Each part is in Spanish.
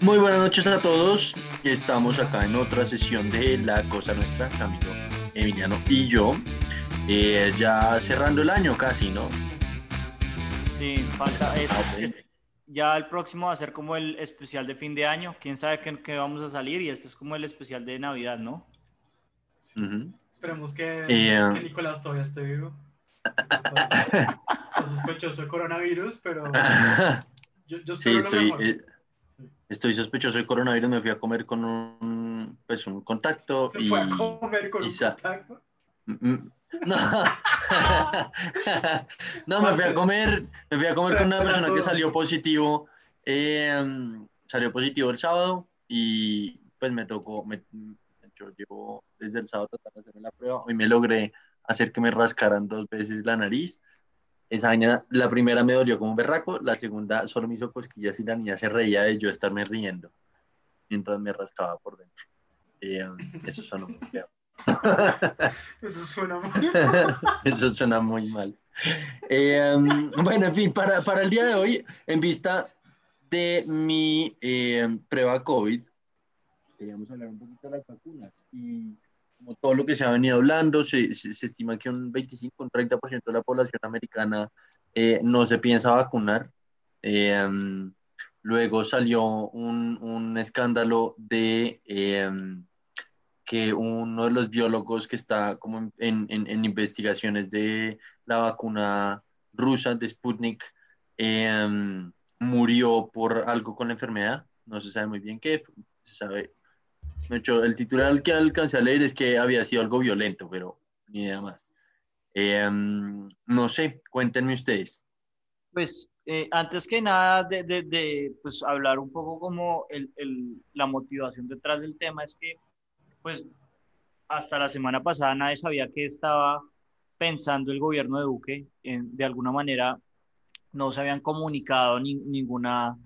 Muy buenas noches a todos. Estamos acá en otra sesión de La Cosa Nuestra, Camilo, Emiliano y yo. Eh, ya cerrando el año casi, ¿no? Sí, falta. eh, Ah, es- sí. es- ya el próximo va a ser como el especial de fin de año. Quién sabe qué, qué vamos a salir y este es como el especial de Navidad, ¿no? Ujú. Esperemos que, Eh, que Nicolás todavía esté vivo. Está, está sospechoso de coronavirus, pero yo, yo Sí, espero lo estoy, mejor. eh, Sí. Estoy sospechoso de coronavirus. Me fui a comer con un, pues, un contacto Se y... fue a comer con un contacto. Mm, mm, No, no me fui a comer, me fui a comer con una persona que salió positivo, eh, salió positivo el sábado y pues me tocó, me, yo llevo desde el sábado tratando de hacerme la prueba, hoy me logré hacer que me rascaran dos veces la nariz. Esa vaina, la primera me dolió como un berraco, la segunda solo me hizo cosquillas y la niña se reía de yo estarme riendo mientras me rascaba por dentro. Eh, eso sonó muy feo. Eso suena muy Eso suena muy mal. Eh, um, bueno, en fin, para, para el día de hoy, en vista de mi eh, prueba COVID, queríamos hablar un poquito de las vacunas. Y como todo lo que se ha venido hablando, se, se, estima que un 25, un 30% de la población americana eh, no se piensa vacunar. Eh, luego salió un, un escándalo de... eh, que uno de los biólogos que está como en, en- en- investigaciones de la vacuna rusa de Sputnik murió por algo con la enfermedad. No se sabe muy bien qué. Se sabe. De hecho, el titular que alcancé a leer es que había sido algo violento, pero ni idea más. Em, no sé, cuéntenme ustedes. Pues eh, antes que nada de, de- pues, hablar un poco como el- el- la motivación detrás del tema es que pues hasta la semana pasada nadie sabía qué estaba pensando el gobierno de Duque. De alguna manera no se habían comunicado ni, ninguna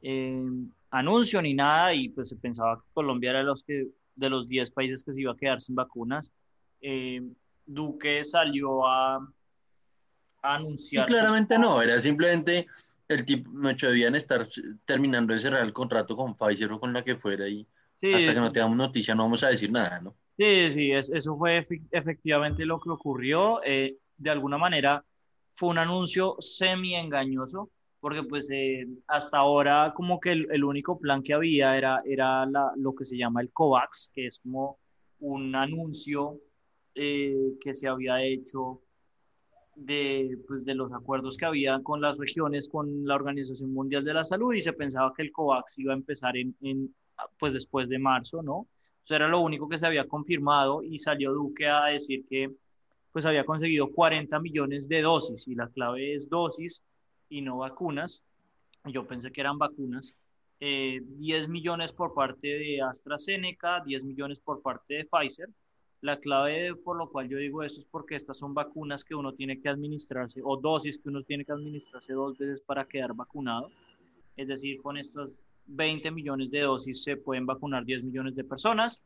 eh, anuncio ni nada y pues se pensaba que Colombia era de los, que, de los 10 países que se iba a quedar sin vacunas. Eh, Duque salió a, a anunciar... claramente no, era simplemente el tipo, no debían estar terminando de cerrar el contrato con Pfizer o con la que fuera y Sí, hasta que no tengamos noticia no vamos a decir nada, ¿no? Sí, sí, es- eso fue efe- efectivamente lo que ocurrió. Eh, de alguna manera fue un anuncio semi engañoso, porque pues eh, hasta ahora como que el, el único plan que había era, era la- lo que se llama el COVAX, que es como un anuncio eh, que se había hecho de, pues, de los acuerdos que había con las regiones, con la Organización Mundial de la Salud, y se pensaba que el COVAX iba a empezar en, en, pues después de marzo, ¿no? Eso era lo único que se había confirmado y salió Duque a decir que pues había conseguido 40 millones de dosis y la clave es dosis y no vacunas. Yo pensé que eran vacunas. Eh, 10 millones por parte de AstraZeneca, 10 millones por parte de Pfizer. La clave por lo cual yo digo esto es porque estas son vacunas que uno tiene que administrarse o dosis que uno tiene que administrarse dos veces para quedar vacunado. Es decir, con estos 20 millones de dosis se pueden vacunar 10 millones de personas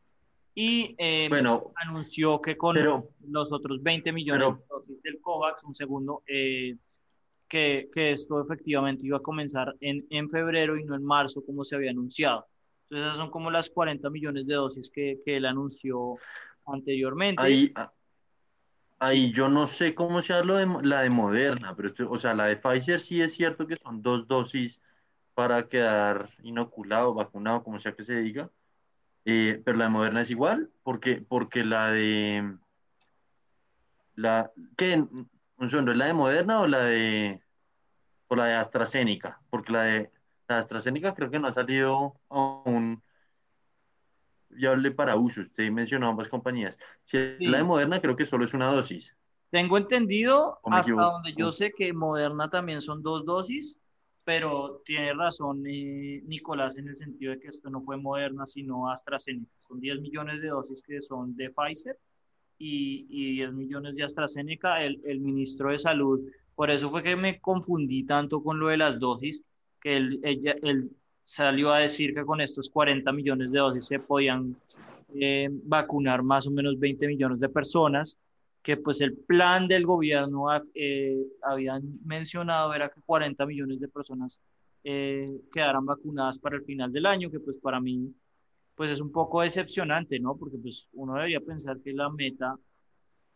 y eh, Bueno, anunció que con pero- los otros 20 millones pero- de dosis del COVAX, un segundo, eh, que, esto efectivamente iba a comenzar en, en febrero y no en marzo como se había anunciado. Entonces esas son como las 40 millones de dosis que, que él anunció anteriormente. ahí, ah, ahí yo no sé cómo sea lo de, la de Moderna, pero o sea, la de Pfizer sí es cierto que son dos dosis para quedar inoculado, vacunado, como sea que se diga. Eh, pero la de Moderna es igual, porque, porque la de la ¿qué? Un ¿es la de Moderna o la de o la de AstraZeneca? Porque la de la AstraZeneca creo que no ha salido aún viable para uso. Usted mencionó ambas compañías. Si es Sí. la de Moderna, creo que solo es una dosis. Tengo entendido, ¿O me hasta donde yo sé que Moderna también son dos dosis, pero tiene razón eh, Nicolás en el sentido de que esto no fue Moderna, sino AstraZeneca. Son 10 millones de dosis que son de Pfizer y, y 10 millones de AstraZeneca. El, el ministro de Salud, por eso fue que me confundí tanto con lo de las dosis, que él, ella- él salió a decir que con estos 40 millones de dosis se podían eh, vacunar más o menos 20 millones de personas que pues el plan del gobierno eh, habían mencionado era que 40 millones de personas eh, quedaran vacunadas para el final del año, que pues para mí pues es un poco decepcionante, ¿no? Porque pues uno debería pensar que la meta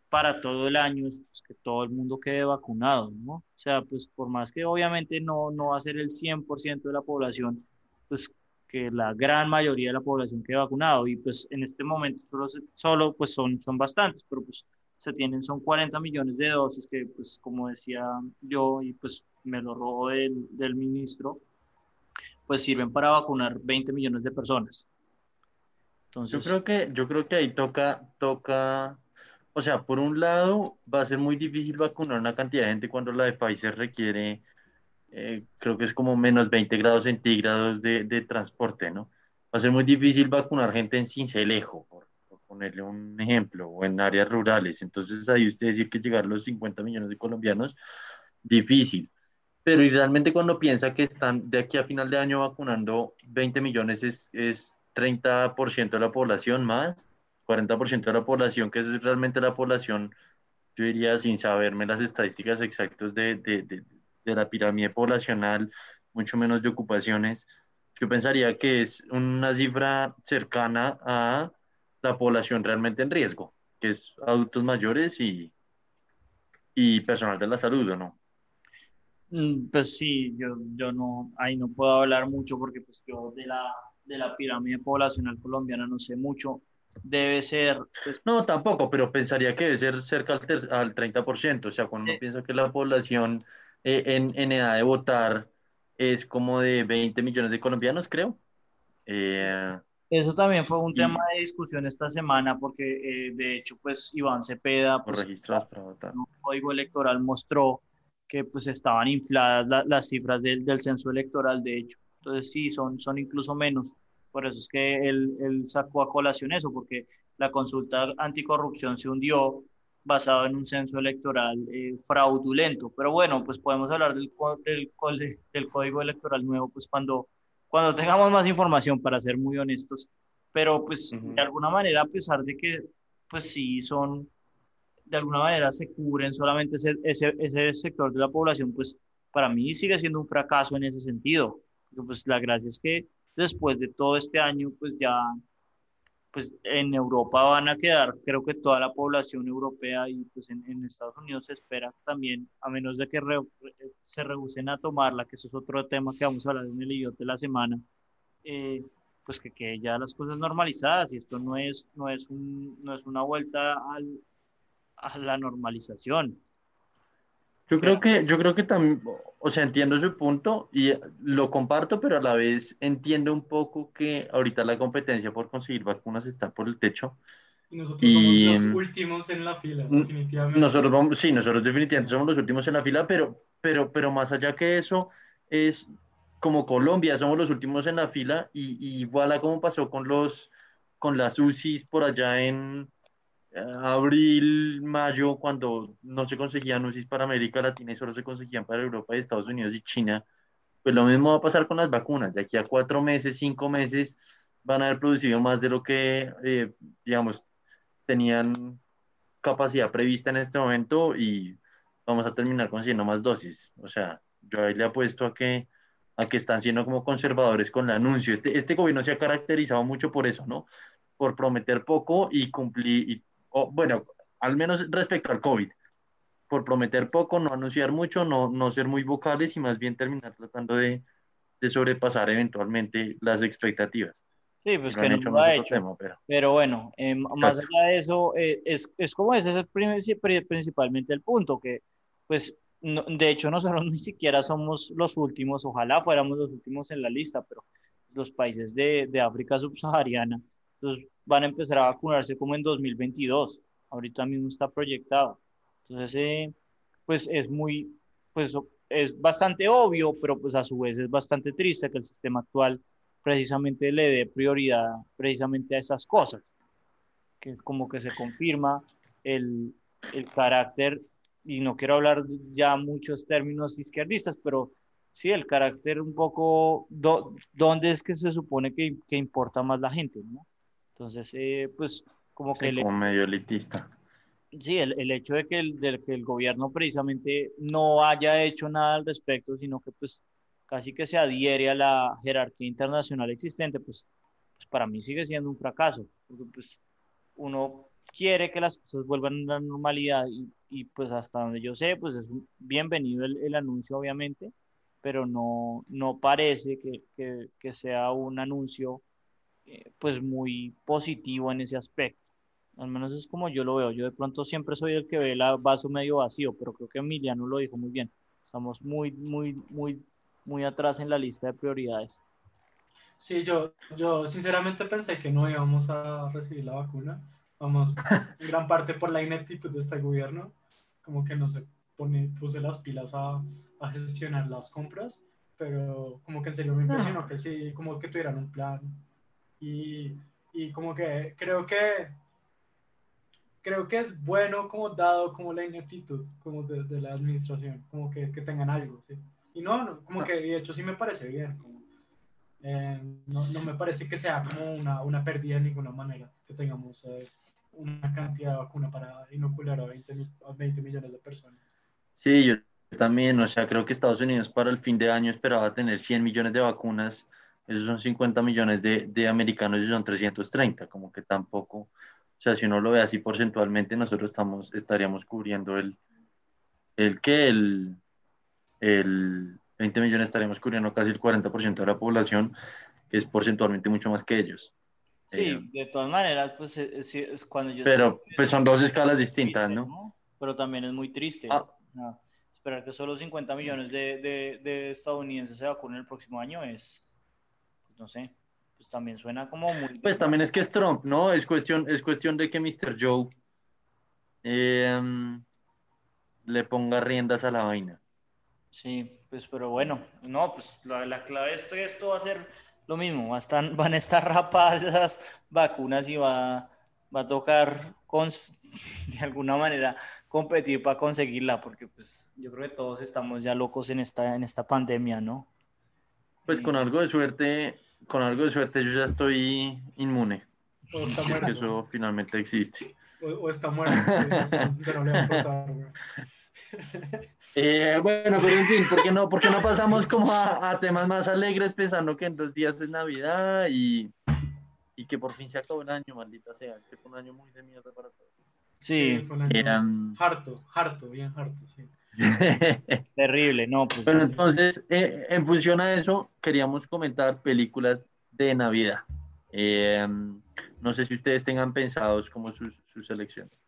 para todo el año es pues, que todo el mundo quede vacunado, ¿no? O sea, pues por más que obviamente no, no va a ser el 100% de la población, pues que la gran mayoría de la población quede vacunado y pues en este momento solo, solo pues son, son bastantes, pero pues se tienen son 40 millones de dosis que pues como decía yo y pues me lo robo del, del ministro, pues sirven para vacunar 20 millones de personas. Entonces, yo creo que yo creo que ahí toca toca o sea, por un lado, va a ser muy difícil vacunar una cantidad de gente cuando la de Pfizer requiere, eh, creo que es como menos 20 grados centígrados de, de, transporte, ¿no? Va a ser muy difícil vacunar gente en Cincelejo, por, por, ponerle un ejemplo, o en áreas rurales. Entonces, ahí usted decir que llegar a los 50 millones de colombianos, difícil. Pero y realmente cuando piensa que están de aquí a final de año vacunando 20 millones, es, es 30% de la población más 40% de la población, que es realmente la población, yo diría sin saberme las estadísticas exactas de, de, de, de la pirámide poblacional, mucho menos de ocupaciones, yo pensaría que es una cifra cercana a la población realmente en riesgo, que es adultos mayores y, y personal de la salud, ¿o no? Mm, pues sí, yo, yo no, ahí no puedo hablar mucho porque pues yo de la, de la pirámide poblacional colombiana no sé mucho debe ser... Pues, no, tampoco, pero pensaría que debe ser cerca al, al 30%, o sea, cuando uno piensa que la población eh, en, en, edad de votar es como de 20 millones de colombianos, creo. Eh, Eso también fue un tema de discusión esta semana porque, eh, de hecho, pues Iván Cepeda, pues, registrados para votar. El código electoral mostró que pues estaban infladas las cifras del, del censo electoral, de hecho. Entonces sí, son, son incluso menos. Por eso es que él, él sacó a colación eso, porque la consulta anticorrupción se hundió basado en un censo electoral eh, fraudulento. Pero bueno, pues podemos hablar del, del, del, código electoral nuevo, pues cuando, cuando tengamos más información, para ser muy honestos. Pero pues uh -huh. de alguna manera, a pesar de que, pues sí, son, de alguna manera se cubren solamente ese, ese, ese sector de la población, pues para mí sigue siendo un fracaso en ese sentido. Porque, pues la gracia es que después de todo este año, pues ya, pues en Europa van a quedar, creo que toda la población europea y pues en, Estados Unidos se espera también, a menos de que re, se rehúsen a tomarla, que eso es otro tema que vamos a hablar en el idiota de la semana, eh, pues que queden ya las cosas normalizadas y esto no es, no es, un, no es una vuelta a la normalización. Yo creo que, yo creo que también, o sea, entiendo su punto y lo comparto, pero a la vez entiendo un poco que ahorita la competencia por conseguir vacunas está por el techo. Y nosotros y, somos los últimos en la fila, definitivamente. Nosotros vamos, sí, nosotros definitivamente somos los últimos en la fila, pero, pero, pero más allá que eso, es como Colombia, somos los últimos en la fila y, y igual a como pasó con los con las UCIs por allá en, abril, mayo, cuando no se conseguían UCIs para América Latina y solo se conseguían para Europa y Estados Unidos y China, pues lo mismo va a pasar con las vacunas. De aquí a cuatro meses, cinco meses, van a haber producido más de lo que, eh, digamos, tenían capacidad prevista en este momento y vamos a terminar consiguiendo más dosis. O sea, yo ahí le apuesto a que, a que están siendo como conservadores con el anuncio. Este, este gobierno se ha caracterizado mucho por eso, ¿no? Por prometer poco y cumplir, y o, bueno, al menos respecto al COVID, por prometer poco, no anunciar mucho, no, no ser muy vocales y más bien terminar tratando de, de sobrepasar eventualmente las expectativas. Sí, pues que no lo ha hecho. Tema, pero... pero... bueno, eh, más allá de eso, eh, es, es como ese es el, principalmente el punto, que pues no, de hecho nosotros ni siquiera somos los últimos, ojalá fuéramos los últimos en la lista, pero los países de, de África subsahariana entonces van a empezar a vacunarse como en 2022. Ahorita mismo está proyectado. Entonces, eh, pues es muy, pues es bastante obvio, pero pues a su vez es bastante triste que el sistema actual precisamente le dé prioridad precisamente a esas cosas, que como que se confirma el, el carácter, y no quiero hablar ya muchos términos izquierdistas, pero sí, el carácter un poco, do, ¿dónde es que se supone que, que importa más la gente? ¿no? Entonces, eh, pues como que... Como el, medio elitista. Sí, el, el hecho de que el, de que el gobierno precisamente no haya hecho nada al respecto, sino que pues casi que se adhiere a la jerarquía internacional existente, pues, pues para mí sigue siendo un fracaso, porque pues uno quiere que las cosas vuelvan a la normalidad y, y pues hasta donde yo sé, pues es bienvenido el, el anuncio obviamente, pero no, no parece que, que, que sea un anuncio eh, pues muy positivo en ese aspecto. Al menos es como yo lo veo. Yo de pronto siempre soy el que ve el vaso medio vacío, pero creo que Emiliano lo dijo muy bien. Estamos muy, muy, muy, muy atrás en la lista de prioridades. Sí, yo, yo sinceramente pensé que no íbamos a recibir la vacuna. Vamos, en gran parte por la ineptitud de este gobierno. Como que no se pone, puse las pilas a, a gestionar las compras, pero como que en serio me impresionó que sí, como que tuvieran un plan. Y, y como que creo que creo que es bueno como dado como la ineptitud como de, de la administración, como que, que, tengan algo, ¿sí? Y no, no como que de hecho sí me parece bien, como, eh, no, no, me parece que sea como una, una pérdida de ninguna manera, que tengamos eh, una cantidad de vacuna para inocular a 20, a 20 millones de personas. Sí, yo también, o sea, creo que Estados Unidos para el fin de año esperaba tener 100 millones de vacunas, esos son 50 millones de, de americanos y son 330, como que tampoco o sea, si uno lo ve así porcentualmente, nosotros estamos, estaríamos cubriendo el, el que el, el 20 millones estaríamos cubriendo casi el 40% de la población, que es porcentualmente mucho más que ellos. Sí, eh, de todas maneras, pues es, es cuando yo... Pero pues son dos escalas distintas, triste, ¿no? ¿no? Pero también es muy triste. Ah. No, esperar que solo 50 millones de, de, de estadounidenses se vacunen el próximo año es, no sé, pues también suena como muy... Pues también es que es Trump, ¿no? Es cuestión, es cuestión de que Mr. Joe eh, le ponga riendas a la vaina. Sí, pues pero bueno, no, pues la, la clave es que esto va a ser lo mismo, va a estar, van a estar rapadas esas vacunas y va, va a tocar con, de alguna manera competir para conseguirla, porque pues yo creo que todos estamos ya locos en esta, en esta pandemia, ¿no? Pues con algo de suerte con algo de suerte yo ya estoy inmune. O está muerto. Eso finalmente existe. O, o está muerto. pero no le va a importar, eh, bueno, pero en fin, ¿por qué no, por qué no pasamos como a, a, temas más alegres pensando que en dos días es Navidad y, y que por fin se acabó el año, maldita sea? Este fue un año muy de mierda para todos. Sí, sí fue un año um... harto, harto, bien harto, sí. Terrible, no, pues. Bueno, entonces, eh, en función a eso, queríamos comentar películas de Navidad. Eh, no sé si ustedes tengan pensados como sus, sus selecciones.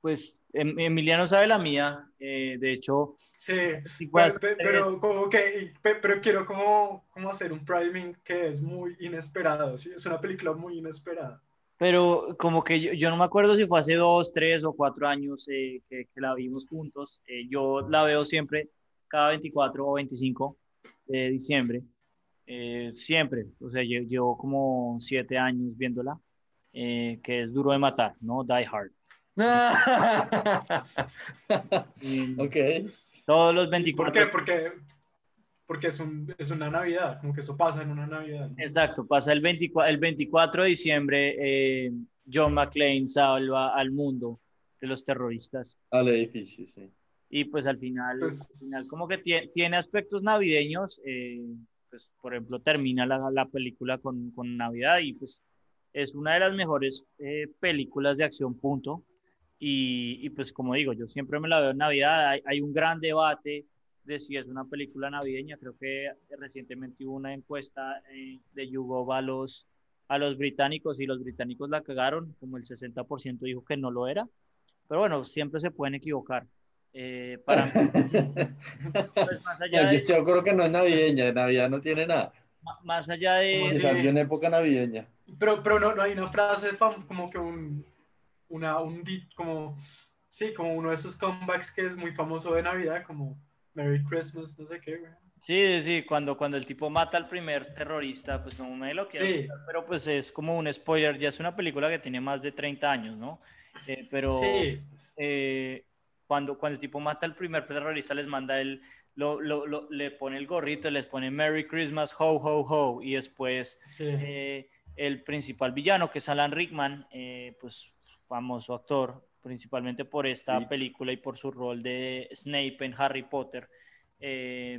Pues em, Emiliano sabe la mía, eh, de hecho. Sí, pero, pero, como que, pero quiero como, como hacer un priming que es muy inesperado, ¿sí? Es una película muy inesperada pero como que yo, yo, no me acuerdo si fue hace dos, tres o cuatro años eh, que, que, la vimos juntos. Eh, yo la veo siempre cada 24 o 25 de diciembre. Eh, siempre, o sea, llevo, llevo como siete años viéndola, que es duro de matar, ¿no? Die Hard. ok. Todos los 24. ¿Por qué? Porque porque es, un, es una Navidad, como que eso pasa en una Navidad. ¿no? Exacto, pasa el 24, el 24 de diciembre, eh, John McClane salva al mundo de los terroristas. Al edificio, sí. Y pues al final, pues, al final como que tiene, tiene aspectos navideños, eh, pues por ejemplo termina la, la película con, con, Navidad y pues es una de las mejores eh, películas de acción, punto. Y, y, pues como digo, yo siempre me la veo en Navidad, hay, hay un gran debate de si es una película navideña. Creo que recientemente hubo una encuesta eh, de YouGov a los, a los británicos y los británicos la cagaron, como el 60% dijo que no lo era. Pero bueno, siempre se pueden equivocar. Eh, para mí, pues más allá no, yo creo que no es navideña, Navidad no tiene nada. Más allá de... Como si salió en época navideña. Pero, pero no, no hay una frase como que un, una, un, como, sí, como uno de esos comebacks que es muy famoso de Navidad, como Merry Christmas, no sé qué, güey. Sí, sí, cuando, cuando el tipo mata al primer terrorista, pues no me lo quiero sí. pero pues es como un spoiler, ya es una película que tiene más de 30 años, ¿no? Eh, pero sí. eh, cuando, cuando el tipo mata al primer terrorista, les manda el, lo, lo, lo, le pone el gorrito, les pone Merry Christmas, ho, ho, ho, y después sí. eh, el principal villano, que es Alan Rickman, pues famoso actor, principalmente por esta sí. película y por su rol de Snape en Harry Potter. Eh,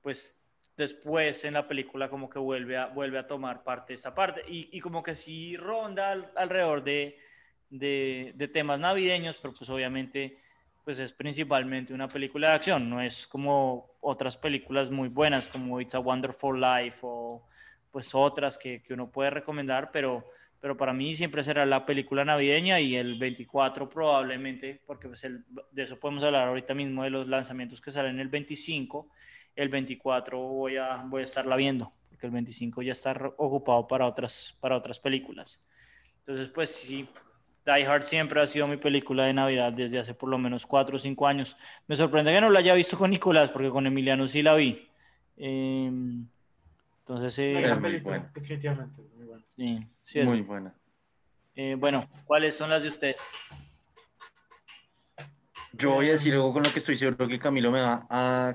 pues después en la película como que vuelve a, vuelve a tomar parte esa parte y, y como que sí ronda al- alrededor de, de, de temas navideños, pero pues obviamente pues es principalmente una película de acción, no es como otras películas muy buenas como It's a Wonderful Life o pues otras que, que uno puede recomendar, pero, pero para mí siempre será la película navideña y el 24 probablemente, porque pues el- de eso podemos hablar ahorita mismo, de los lanzamientos que salen el 25, el 24 voy a, voy a estarla viendo, porque el 25 ya está ocupado para otras, para otras películas. Entonces, pues sí, Die Hard siempre ha sido mi película de Navidad desde hace por lo menos 4 o 5 años. Me sorprende que no la haya visto con Nicolás, porque con Emiliano sí la vi. Eh, entonces, eh, película, definitivamente. Muy buena. sí, sí es- Muy buena. eh, bueno, ¿cuáles son las de ustedes? Yo voy a decir algo con lo que estoy seguro que Camilo me va a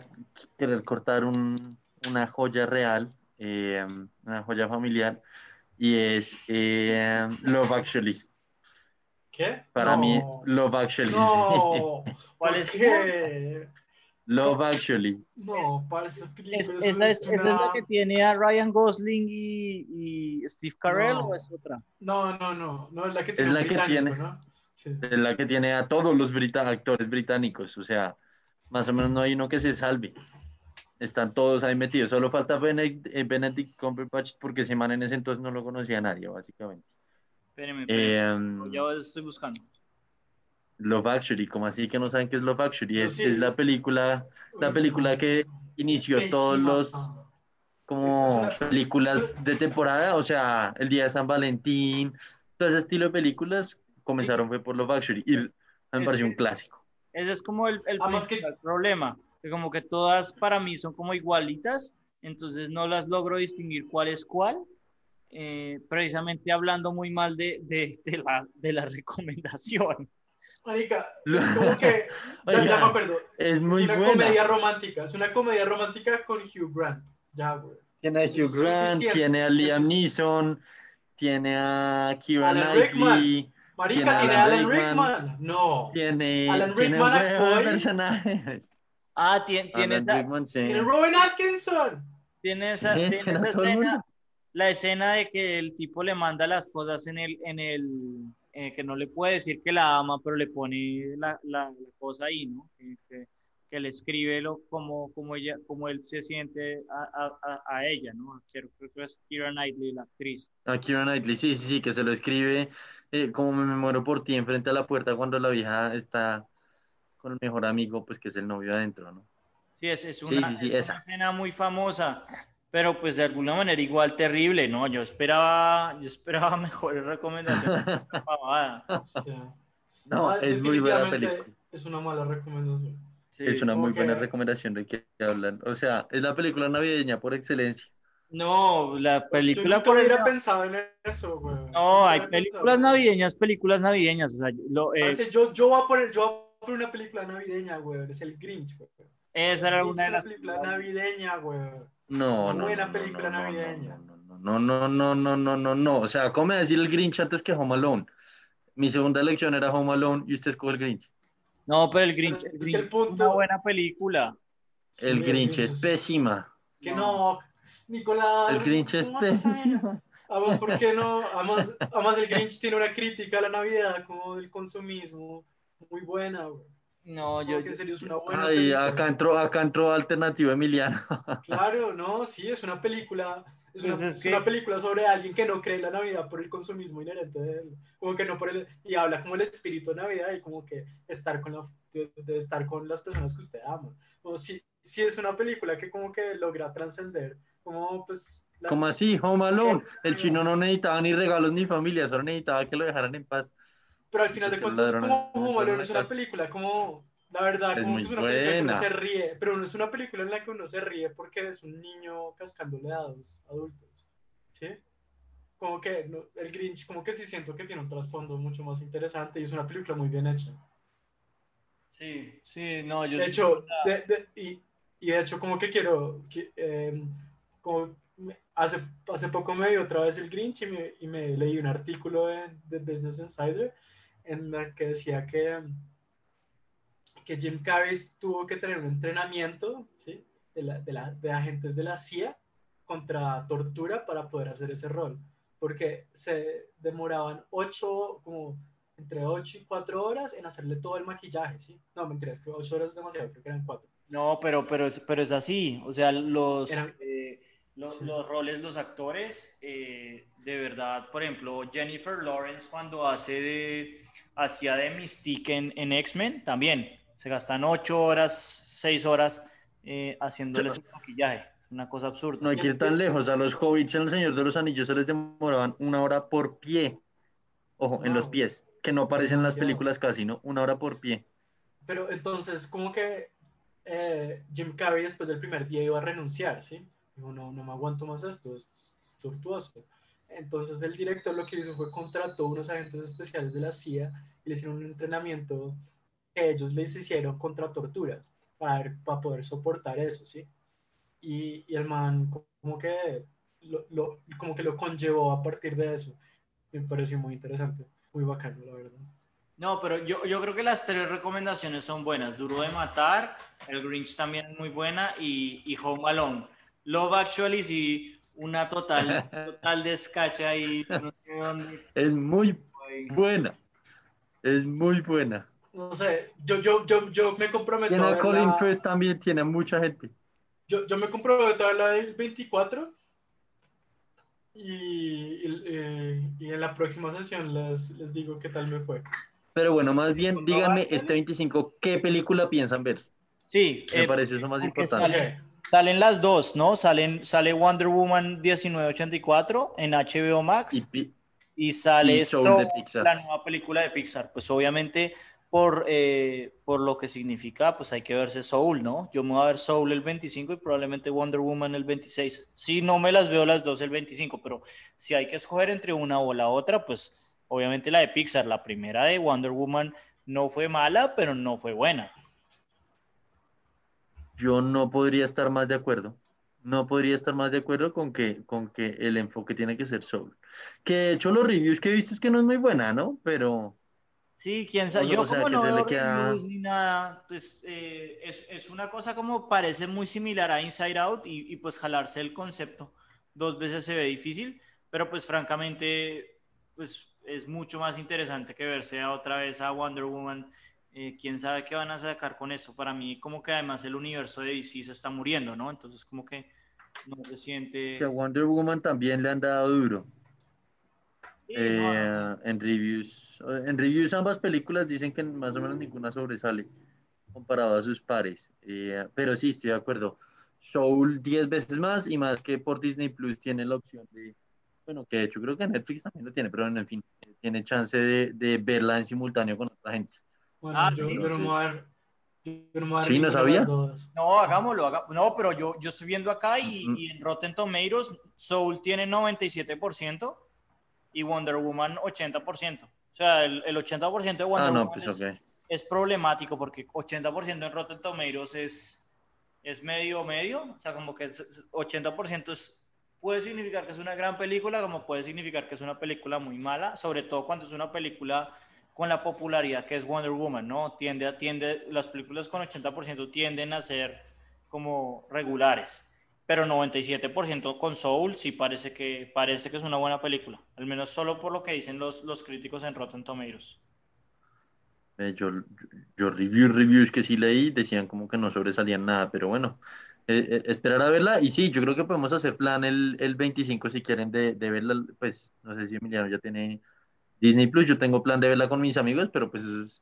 querer cortar un- una joya real, eh, una joya familiar, y es eh, Love Actually. ¿Qué? Para No. mí, Love Actually. No. ¿Cuál ¿Por es? qué? Love Actually. No, para esa película Es- es, esa, es, es esa es la que tiene a Ryan Gosling y, y Steve Carell No. o es otra? No, no, no. No es la que tiene. la un que tiene. ¿no? Sí. Es la que tiene a todos los brita- actores británicos, o sea, más o menos no hay uno que se salve. Están todos ahí metidos. Solo falta Benedict, eh, Benedict Cumberbatch porque ese man en ese entonces no lo conocía a nadie, básicamente. Espérenme, espérenme. Eh, ya estoy buscando. Love Actually, como así que no saben qué es Love Actually? Es, sí. es la película, la película que inició Pésima. todos los como Eso es una- películas de temporada, o sea, el día de San Valentín, todo ese estilo de películas comenzaron fue por Love Actually y me es pareció que- un clásico. Ese es como el, el que- problema, que como que todas para mí son como igualitas, entonces no las logro distinguir cuál es cuál, eh, precisamente hablando muy mal de, de, de la, de la recomendación. Marica, es como que. Ya, ya me acuerdo. Es muy es una buena. comedia romántica. Es una comedia romántica con Hugh Grant. Ya, güey. Tiene a Hugh Grant, suficiente. tiene a Liam Eso es- Neeson, tiene a Alan Knightley, Marica, Tiene a tiene a Alan Rickman. Rickman. No. tiene, Alan Rickman ahí. personajes. Ah, tiene, tiene esa, Rickman, sí. Tiene Robin Atkinson. tiene esa, tiene tiene esa escena, la escena de que el tipo le manda las cosas en el, en el, eh, que no le puede decir que la ama, pero le pone la, la- la cosa ahí, ¿no? Que, que- que le escribe lo, como, como, ella, como él se siente a, a- a- ella, ¿no? Creo, creo que es Keira Knightley, la actriz. A Keira Knightley, sí, sí, sí, que se lo escribe eh, como me muero por ti enfrente a la puerta cuando la vieja está con el mejor amigo, pues que es el novio adentro, ¿no? Sí, es, es Sí, una, sí, sí, es esa. una escena muy famosa, pero pues de alguna manera igual terrible, ¿no? Yo esperaba, yo esperaba mejores recomendaciones. sea, No, ah, es muy buena película. Es una mala recomendación. Sí, Es una muy buena recomendación de que hablan. O sea, es la película navideña por excelencia. No, la Yo película nunca por el- hubiera pensado en eso, güey. No, Nunca hay películas pensado. navideñas, películas navideñas. O sea, lo, eh, yo, yo, voy a poner, yo voy a poner una película navideña, güey. Es el Grinch, güey. Esa era una de las película navideña, güey. No, no. Buena no, película no, no, navideña. No, no, no, no, no, no, no, no. O sea, ¿cómo me va a decir el Grinch antes que Home Alone? Mi segunda elección era Home Alone y usted escoge el Grinch. No, pero el Grinch, Pero el es que Grinch el es punto- una buena película. Sí, el Grinch es pésima. Que no, Nicolás. El Grinch es pésima. Además, ¿por qué no? Además, además, el Grinch tiene una crítica a la Navidad, como del consumismo, muy buena, güey. No, Como yo, que es una buena Ay, película. acá entró, acá entró alternativo Emiliano. Claro, no, sí, es una película. Es una, Pues es es que- una película sobre alguien que no cree en la Navidad por el consumismo inherente de él. Como que no por el. Y habla como el espíritu de Navidad y como que estar con, la, de, de estar con las personas que usted ama. O sí, sí es una película que como que logra trascender. Como pues. la- ¿Cómo así? Home Alone. El chino no necesitaba ni regalos ni familia, solo necesitaba que lo dejaran en paz. Pero al final de cuentas, como fueron es una película como. La verdad, Es como muy una película que uno buena. se ríe, pero no es una película en la que uno se ríe porque es un niño cascándole a dos adultos. ¿Sí? Como que no, el Grinch, como que sí siento que tiene un trasfondo mucho más interesante y es una película muy bien hecha. sí, sí, no, yo De hecho, de- de- y, y de hecho, como que quiero. que, eh, como hace, hace poco me vi otra vez el Grinch y me, y me leí un artículo en- de Business Insider en el que decía que, que Jim Carrey tuvo que tener un entrenamiento, ¿sí? de, la, de, la, de agentes de la CIA contra tortura para poder hacer ese rol, porque se demoraban ocho, como entre ocho y cuatro horas en hacerle todo el maquillaje, ¿sí? No, mentiras, que ocho horas es demasiado, creo que eran cuatro. No, pero, pero, es, pero es así, o sea, los, eh, los, sí. los, roles, los actores, eh, de verdad, por ejemplo, Jennifer Lawrence cuando hace de, hacía de Mystique en, en X-Men, también, se gastan ocho horas, seis horas eh, haciéndoles el maquillaje. Una cosa absurda. No hay que ir tan lejos. A los hobbits en El Señor de los Anillos se les demoraban una hora por pie. Ojo, wow. en los pies, que no aparecen en las películas casi, ¿no? Una hora por pie. Pero entonces, como que eh, Jim Carrey después del primer día iba a renunciar, ¿sí? Dijo, no, no me aguanto más esto, es, es tortuoso. Entonces el director lo que hizo fue contrató unos agentes especiales de la CIA y le hicieron un entrenamiento que ellos les hicieron contra torturas para, ver, para poder soportar eso, ¿sí? Y, y el man como que lo, lo, como que lo conllevó a partir de eso. Me pareció muy interesante, muy bacano, la verdad. No, pero yo, yo creo que las tres recomendaciones son buenas. Duro de matar, el Grinch también muy buena y, y Home Alone. Love Actually sí, una total, total descacha y no sé dónde. Es muy buena. Es muy buena. No sé, yo, yo, yo, yo me comprometo. Tiene a Colin Firth también, tiene mucha gente. Yo, yo me comprometo a la del 24 y, y, eh, y, en la próxima sesión les, les digo qué tal me fue. Pero bueno, más bien díganme este 25, ¿qué película piensan ver? Sí, me eh, parece eso más importante. Sale, salen las dos, ¿no? Salen, sale Wonder Woman 1984 en HBO Max y, y sale y Soul Soul, la nueva película de Pixar. Pues obviamente por, eh, por lo que significa, pues hay que verse Soul, ¿no? Yo me voy a ver Soul el 25 y probablemente Wonder Woman el 26. Sí, no me las veo las dos el 25, pero si hay que escoger entre una o la otra, pues obviamente la de Pixar, la primera de Wonder Woman no fue mala, pero no fue buena. Yo no podría estar más de acuerdo. No podría estar más de acuerdo con que, con que el enfoque tiene que ser Soul. Que de hecho los reviews que he visto es que no es muy buena, ¿no? Pero... Sí, quién sabe. Yo o sea, como no veo queda... reviews ni nada, pues eh, es, es, una cosa como parece muy similar a Inside Out y, y, pues jalarse el concepto dos veces se ve difícil, pero pues francamente pues es mucho más interesante que verse otra vez a Wonder Woman. Eh, quién sabe qué van a sacar con eso. Para mí como que además el universo de DC se está muriendo, ¿no? Entonces como que no se siente... Que a Wonder Woman también le han dado duro. Sí, eh, no, sé. En reviews en reviews ambas películas dicen que más o menos ninguna sobresale comparado a sus pares. Eh, pero sí, estoy de acuerdo. Soul 10 veces más y más que por Disney Plus tiene la opción de, bueno, que de hecho creo que Netflix también lo tiene, pero en fin, tiene chance de, de verla en simultáneo con otra gente. Bueno, ah, yo, yo, no a ver, yo no Sí, ¿no sabía? No, hagámoslo. Haga... No, pero yo, yo estoy viendo acá y, mm. y en Rotten Tomatoes Soul tiene 97% y Wonder Woman 80%. O sea, el, el 80% de Wonder ah, no, Woman pues, es, okay. es, problemático porque 80% en Rotten Tomatoes es, es medio medio. O sea, como que es, 80% es, puede significar que es una gran película, como puede significar que es una película muy mala, sobre todo cuando es una película con la popularidad que es Wonder Woman, ¿no? Tiende a, tiende, las películas con 80% tienden a ser como regulares pero 97% con Soul sí parece que, parece que es una buena película, al menos solo por lo que dicen los, los críticos en Rotten Tomatoes. Eh, yo, yo review, reviews que sí leí decían como que no sobresalían nada, pero bueno, eh, eh, esperar a verla y sí, yo creo que podemos hacer plan el, el 25 si quieren de, de, verla, pues no sé si Emiliano ya tiene Disney Plus, yo tengo plan de verla con mis amigos, pero pues eso es,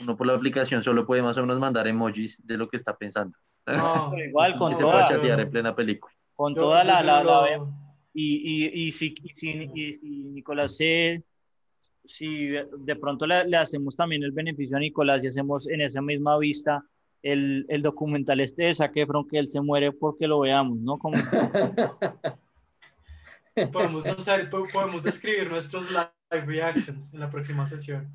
uno por la aplicación solo puede más o menos mandar emojis de lo que está pensando. No, igual con se toda, chatear en plena película. Con yo, toda la, la, la, la y, y, y, si, y, si, y si Nicolás se, si de pronto le, le, hacemos también el beneficio a Nicolás y hacemos en esa misma vista el, el documental este de Zac Efron que él se muere porque lo veamos, ¿no? Como... podemos, hacer, podemos describir nuestros live reactions en la próxima sesión.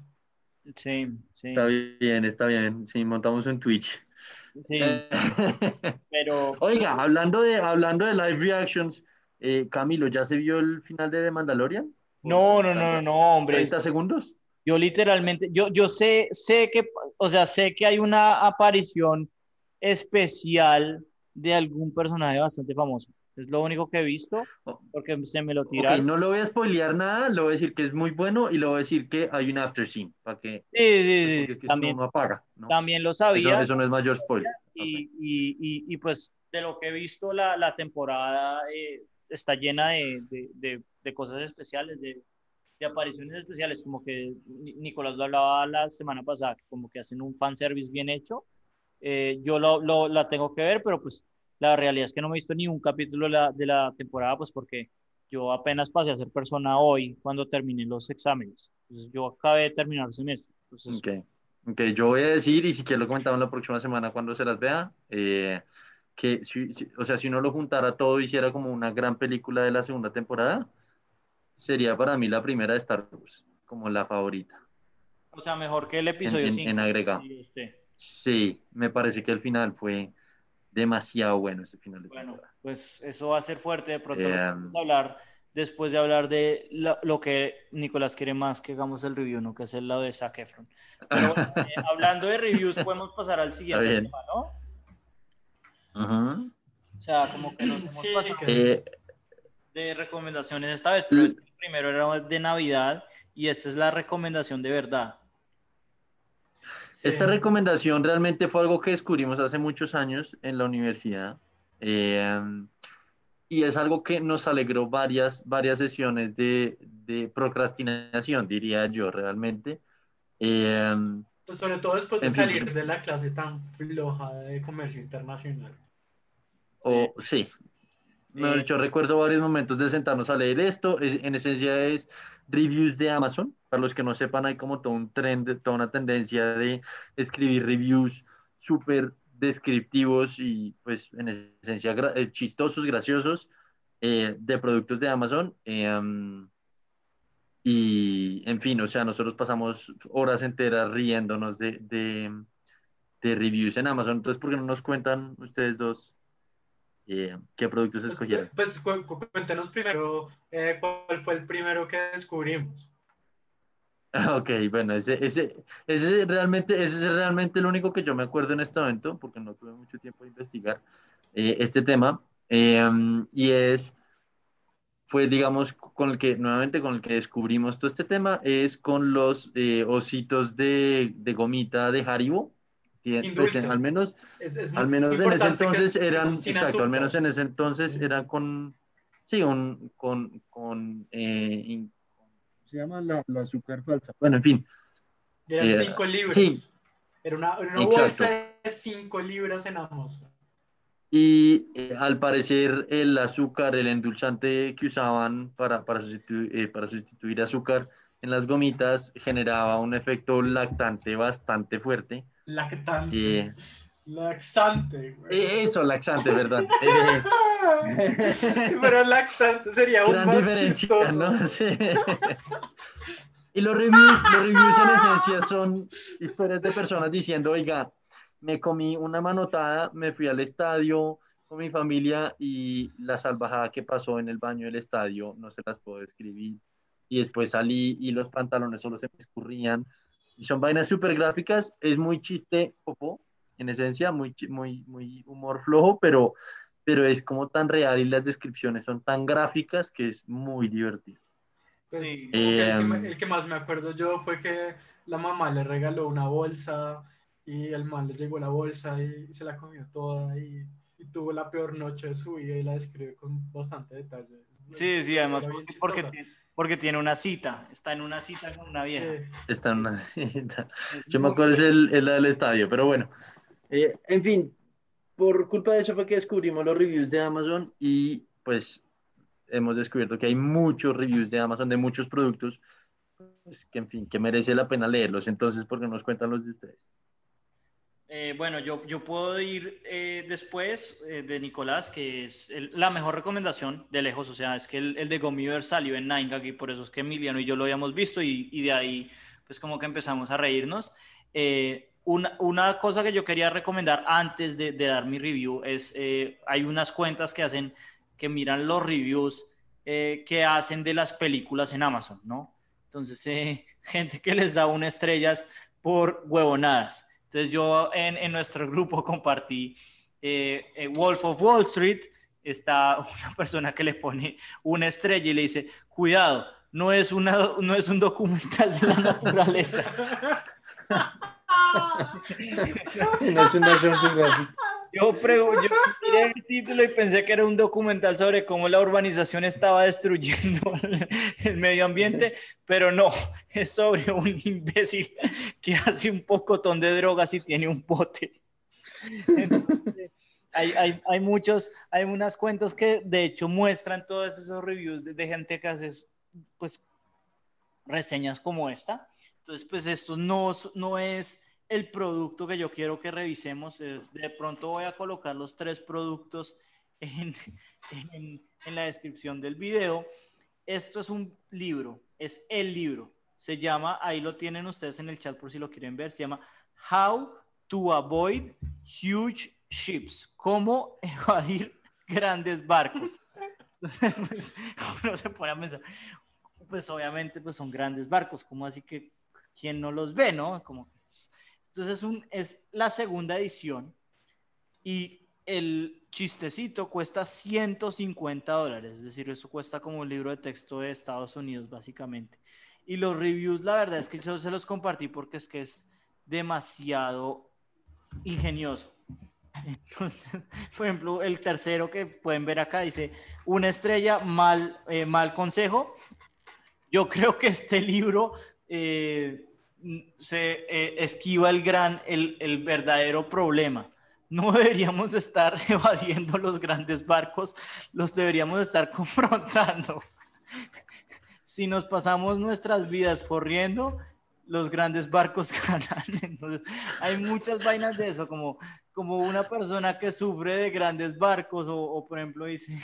Sí, sí. Está bien, está bien. Sí, montamos un Twitch. Sí, pero... Oiga, hablando de, hablando de live reactions, eh, Camilo, ¿ya se vio el final de The Mandalorian? No, no, no, no, hombre. ¿30 segundos? Yo literalmente, yo, yo sé, sé que, o sea, sé que hay una aparición especial de algún personaje bastante famoso. Es lo único que he visto, porque se me lo tiraron. no lo voy a spoilear nada, le voy a decir que es muy bueno y le voy a decir que hay un after scene, para que, Sí, sí, porque es que también, eso no apaga, ¿no? también lo Eso, sabía. eso no es mayor spoiler. y, y, y, y, pues de lo que he visto la, la temporada eh, está llena de, de, de, de, cosas especiales, de, de apariciones especiales, como que Nicolás lo hablaba la semana pasada, como que hacen un fanservice bien hecho. Eh, yo lo, lo, la tengo que ver, pero pues la realidad es que no me he visto ni un capítulo de la, de la temporada, pues porque yo apenas pasé a ser persona hoy cuando terminé los exámenes. Entonces yo acabé de terminar el semestre. Entonces, Ok. Ok, yo voy a decir, y si quiero lo comentamos la próxima semana cuando se las vea, eh, que, si, si- o sea, si uno lo juntara todo y hiciera como una gran película de la segunda temporada, sería para mí la primera de Star Wars, como la favorita, o sea, mejor que el en, episodio en- 5. en agregado. Sí, me parece que el final fue demasiado bueno ese final de Bueno, temporada. pues eso va a ser fuerte. De pronto lo Eh, vamos a hablar después de hablar de lo, lo que Nicolás quiere más que hagamos el review, ¿no? Que es el lado de Zac Efron. Pero eh, hablando de reviews, podemos pasar al siguiente tema, ¿no? O sea, como que nos hemos Sí, pasado Eh, de recomendaciones esta vez, pero este primero era de Navidad y esta es la recomendación de verdad. Sí. Esta recomendación realmente fue algo que descubrimos hace muchos años en la universidad eh, y es algo que nos alegró varias, varias sesiones de, de procrastinación, diría yo realmente. Eh, Pues sobre todo después de fin. salir de la clase tan floja de comercio internacional. o sí, mejor Eh, recuerdo varios momentos de sentarnos a leer esto. Es- en esencia es reviews de Amazon. Para los que no sepan, hay como todo un trend, toda una tendencia de escribir reviews súper descriptivos y pues en esencia gra- eh, chistosos, graciosos eh, de productos de Amazon. Eh, um, y en fin, o sea, nosotros pasamos horas enteras riéndonos de, de, de reviews en Amazon. Entonces, ¿por qué no nos cuentan ustedes dos eh, qué productos Pues, escogieron? pues cu- cu- cuéntenos primero eh, cuál fue el primero que descubrimos. Ah, Ok, bueno, ese, ese, ese, realmente, ese es realmente el único que yo me acuerdo en este momento, porque no tuve mucho tiempo de investigar eh, este tema, eh, y es, fue, digamos, con el que, nuevamente con el que descubrimos todo este tema, es con los eh, ositos de, de gomita de Haribo, Sin pues, dulce. al menos, Es, es al menos en ese entonces es- eran, exacto, al azúcar. menos en ese entonces eran con, sí, un, con, con, eh, in- ¿cómo se llama? La, la azúcar falsa. Bueno, en fin. Eran Eh, 5 libras. sí. Era una, bolsa de 5 libras en Amazon. Y eh, al parecer el azúcar, el endulzante que usaban para, para, sustitu- eh, para sustituir azúcar en las gomitas generaba un efecto lactante bastante fuerte. Lactante. Eh, Laxante, güey. eh, eso, laxante, ¿verdad? Eh, si fuera lactante sería aún gran más chistoso. ¿no? Sí. Y los reviews, los reviews en esencia son historias de personas diciendo, oiga, me comí una manotada, me fui al estadio con mi familia y la salvajada que pasó en el baño del estadio no se las puedo describir. Y después salí y los pantalones solo se me escurrían. Y son vainas súper gráficas, es muy chiste, popó, en esencia, muy, muy, muy humor flojo, pero, pero es como tan real y las descripciones son tan gráficas que es muy divertido. Pues, Sí. que el, que, me- el que más me acuerdo yo fue que la mamá le regaló una bolsa y el man le llegó la bolsa y se la comió toda y, y tuvo la peor noche de su vida y la describe con bastante detalle. Sí, sí, además porque, porque, tiene- porque tiene una cita, está en una cita con una vieja. Sí. Está en una cita. Yo me acuerdo es el, el del estadio, pero bueno. Eh, en fin, por culpa de eso fue que descubrimos los reviews de Amazon y pues hemos descubierto que hay muchos reviews de Amazon de muchos productos, pues, que en fin, que merece la pena leerlos. Entonces, ¿por qué no nos cuentan los de ustedes? Eh, bueno, yo, yo puedo ir eh, después de Nicolás, que es la mejor recomendación de lejos, o sea, es que el, el de Gomiver salió en Nine y por eso es que Emiliano y yo lo habíamos visto y, y de ahí pues como que empezamos a reírnos. Una, una cosa que yo quería recomendar antes de, de dar mi review es, eh, hay unas cuentas que hacen, que miran los reviews eh, que hacen de las películas en Amazon, ¿no? Entonces, eh, gente que les da una estrellas por huevonadas. Entonces yo en, en nuestro grupo compartí eh, eh, Wolf of Wall Street, está una persona que le pone una estrella y le dice, cuidado, no es, una, no es un documental de la naturaleza. No es una yo, yo miré el título y pensé que era un documental sobre cómo la urbanización estaba destruyendo el medio ambiente, pero no, es sobre un imbécil que hace un pocotón de drogas y tiene un pote. hay, hay, hay, muchos, hay unas cuentas que de hecho muestran todos esos reviews de, de gente que hace pues reseñas como esta. Entonces, pues esto no, es el producto que yo quiero que revisemos es, de pronto voy a colocar los tres productos en, la descripción del video. Esto es un libro, es el libro. Se llama, ahí lo tienen ustedes en el chat por si lo quieren ver, se llama How to Avoid Huge Ships, cómo evadir grandes barcos. pues, uno se pone a pensar, pues obviamente pues son grandes barcos, como así que quién no los ve, ¿no? Como que entonces es, un, es la segunda edición y el chistecito cuesta 150 dólares, es decir, eso cuesta como un libro de texto de Estados Unidos, básicamente. Y los reviews, la verdad es que yo se los compartí porque es que es demasiado ingenioso. Entonces, por ejemplo, el tercero que pueden ver acá dice, una estrella, mal, eh, mal consejo. Yo creo que este libro eh, se eh, esquiva el gran, el, el verdadero problema. No deberíamos estar evadiendo los grandes barcos, los deberíamos estar confrontando. Si nos pasamos nuestras vidas corriendo, los grandes barcos ganan. Entonces, hay muchas vainas de eso, como, como una persona que sufre de grandes barcos o, o por ejemplo dice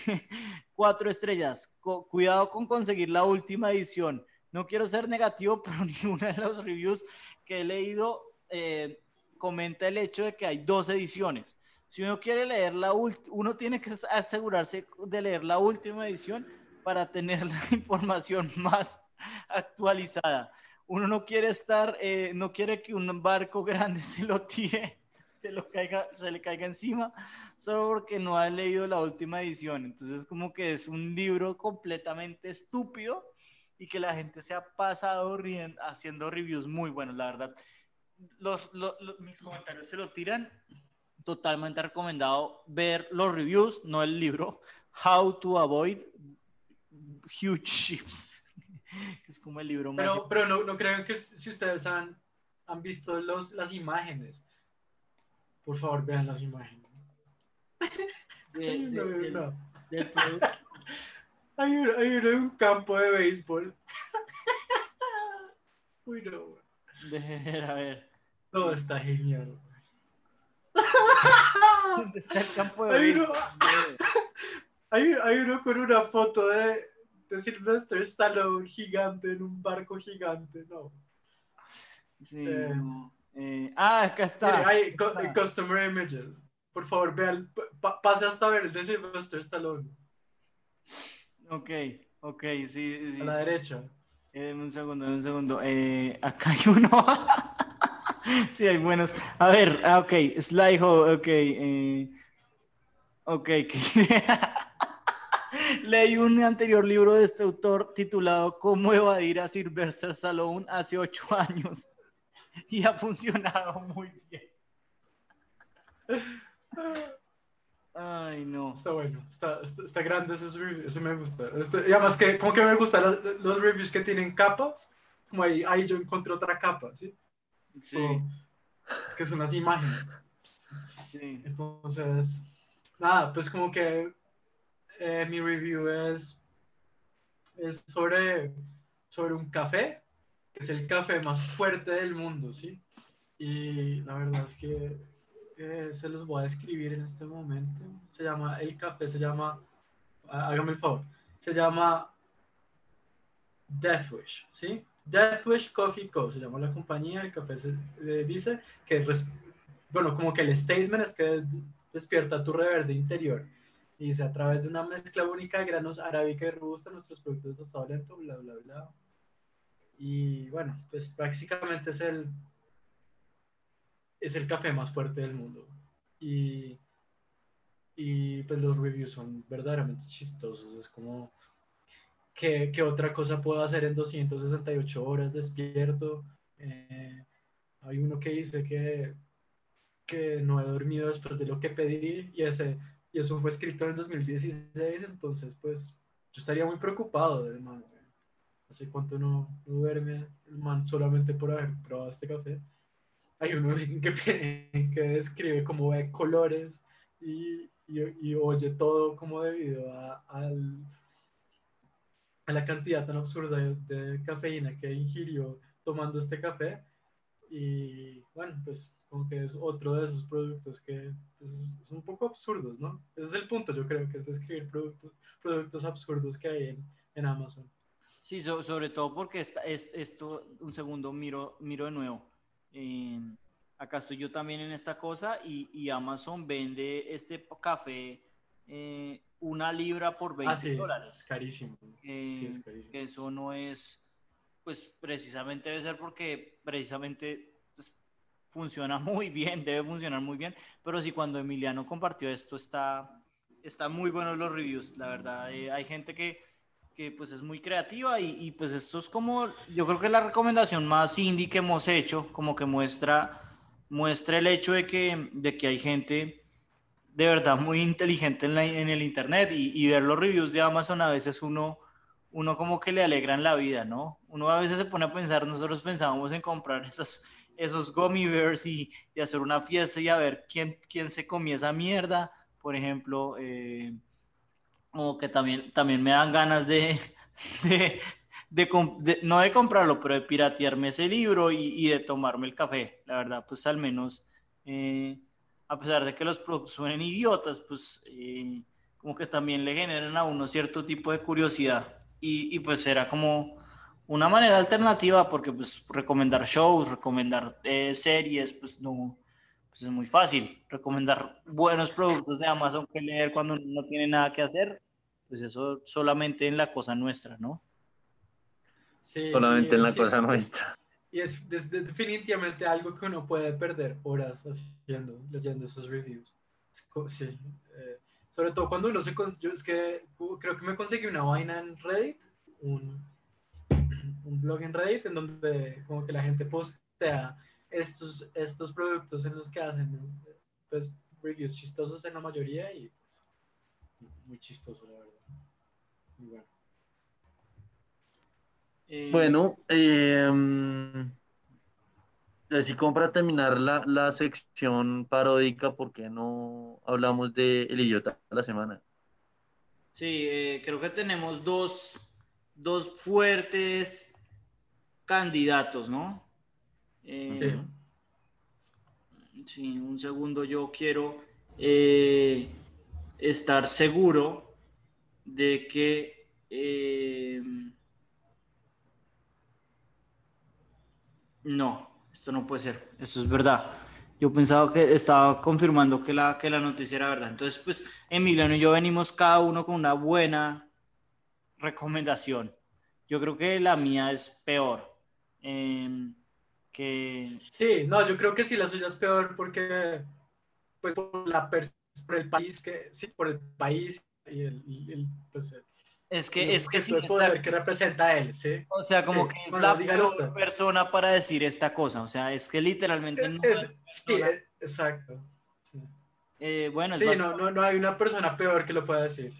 cuatro estrellas, cuidado con conseguir la última edición no quiero ser negativo, pero ninguna de los reviews que he leído eh, comenta el hecho de que hay dos ediciones. Si uno quiere leer la última, uno tiene que asegurarse de leer la última edición para tener la información más actualizada. Uno no quiere estar, eh, no quiere que un barco grande se lo tire, se, lo caiga, se le caiga encima, solo porque no ha leído la última edición. Entonces, como que es un libro completamente estúpido y que la gente se ha pasado riendo, haciendo reviews muy buenos, la verdad. Los, mis comentarios se lo tiran. Totalmente recomendado ver los reviews, no el libro. How to Avoid Huge Ships. es como el libro pero, más. Pero no, no creo que si ustedes han, han visto los, las imágenes, por favor vean las imágenes. De, no, Del producto. Hay, hay un campo de béisbol. Uy, no. a ver. Todo está genial. ¿Dónde está el campo de béisbol? Hay, hay, uno con una foto de, de Sylvester Stallone gigante en un barco gigante, ¿no? Sí. Eh, eh, ah, acá está. hay Customer Images. Por favor, vean, pase hasta ver el de Sylvester Stallone. Ok, ok, sí. a la derecha. Eh, un segundo, un segundo. Eh, acá hay uno. sí, hay buenos. A ver, ah, ok, Sliho, ok. Eh, ok. Leí un anterior libro de este autor titulado Cómo evadir a Sylvester Stallone hace ocho años y ha funcionado muy bien. Ay, no. Está bueno, está, está, grande ese review, ese me gusta. Este, y además que, como que me gustan los, reviews que tienen capas, como ahí, ahí yo encontré otra capa, ¿sí? sí. que son las imágenes. Sí. Entonces, nada, pues como que eh, mi review es, es sobre, sobre un café, que es el café más fuerte del mundo, ¿sí? Y la verdad es que se los voy a escribir en este momento. Se llama, el café se llama, hágame el favor, se llama Deathwish, ¿sí? Deathwish Coffee Co. se llama la compañía, el café se dice que, bueno, como que el statement es que despierta tu reverde interior. Y dice, a través de una mezcla única de granos arábica y robusta, nuestros productos de estado lento, bla, bla, bla. Y bueno, pues prácticamente es el es el café más fuerte del mundo. Y y pues los reviews son verdaderamente chistosos. Es como, ¿qué, qué otra cosa puedo hacer en 268 horas despierto? Eh, hay uno que dice que, que no he dormido después de lo que pedí y, ese, y eso fue escrito en el 2016, entonces pues yo estaría muy preocupado, hermano. Hace cuánto no, no duerme el solamente por haber probado este café. Hay uno que, que describe cómo ve colores y, y, oye todo como debido a, al, a la cantidad tan absurda de, cafeína que ingirió tomando este café. Y bueno, pues como que es otro de esos productos que pues, son un poco absurdos, ¿no? Ese es el punto, yo creo, que es describir productos, productos absurdos que hay en, en Amazon. Sí, sobre todo porque esta, es, esto, un segundo, miro, miro de nuevo. Eh, acá estoy yo también en esta cosa y, y Amazon vende este café eh, una libra por 20 ah, sí, dólares. Es carísimo. sí, es carísimo. Que eso no es, pues precisamente debe ser porque precisamente pues, funciona muy bien, debe funcionar muy bien, pero sí cuando Emiliano compartió esto está, está muy buenos los reviews, la verdad. Eh, hay gente que, que pues es muy creativa y, y pues esto es como, yo creo que es la recomendación más indie que hemos hecho, como que muestra muestra el hecho de que, de que hay gente de verdad muy inteligente en, en el Internet y, y, ver los reviews de Amazon a veces uno, uno como que le alegran la vida, ¿no? Uno a veces se pone a pensar, nosotros pensábamos en comprar esos, esos gummy bears y, y hacer una fiesta y a ver quién, quién se comía esa mierda, por ejemplo, eh, o que también, también me dan ganas de, de, de, no de comprarlo, pero de piratearme ese libro y, y, de tomarme el café. La verdad, pues al menos, eh, a pesar de que los productos suenen idiotas, pues eh, como que también le generan a uno cierto tipo de curiosidad. Y, y, pues era como una manera alternativa, porque pues recomendar shows, recomendar eh, series, pues no, pues es muy fácil. Recomendar buenos productos de Amazon que leer cuando no tiene nada que hacer, pues eso solamente en la cosa nuestra, ¿no? solamente en la cosa nuestra. Y es, definitivamente algo que uno puede perder horas haciendo, leyendo esos reviews. Sí. Eh, sobre todo cuando uno se... Yo es que creo que me conseguí una vaina en Reddit, un, un blog en Reddit en donde como que la gente postea estos, estos productos en los que hacen pues, reviews chistosos en la mayoría y muy chistoso, la verdad. Muy bueno. Eh, bueno, eh, así como para terminar la, la, sección paródica, ¿por qué no hablamos de El Idiota de la semana? Sí, eh, creo que tenemos dos, dos, fuertes candidatos, ¿no? Eh, sí. Sí, un segundo, yo quiero estar seguro de que No, esto no puede ser, esto es verdad. Yo pensaba que estaba confirmando que la, que la noticia era verdad. Entonces, pues Emiliano y yo venimos cada uno con una buena recomendación. Yo creo que la mía es peor. Em, que... Sí, no, yo creo que sí, la suya es peor porque, pues, por, la por el país que, sí, por el país y el, el pues, es que es que sí, el poder que representa él, ¿sí? O sea, como que es la peor persona para decir esta cosa. O sea, es que literalmente no Sí, exacto. Eh, bueno, sí, no, no, no, hay una persona peor que lo pueda decir.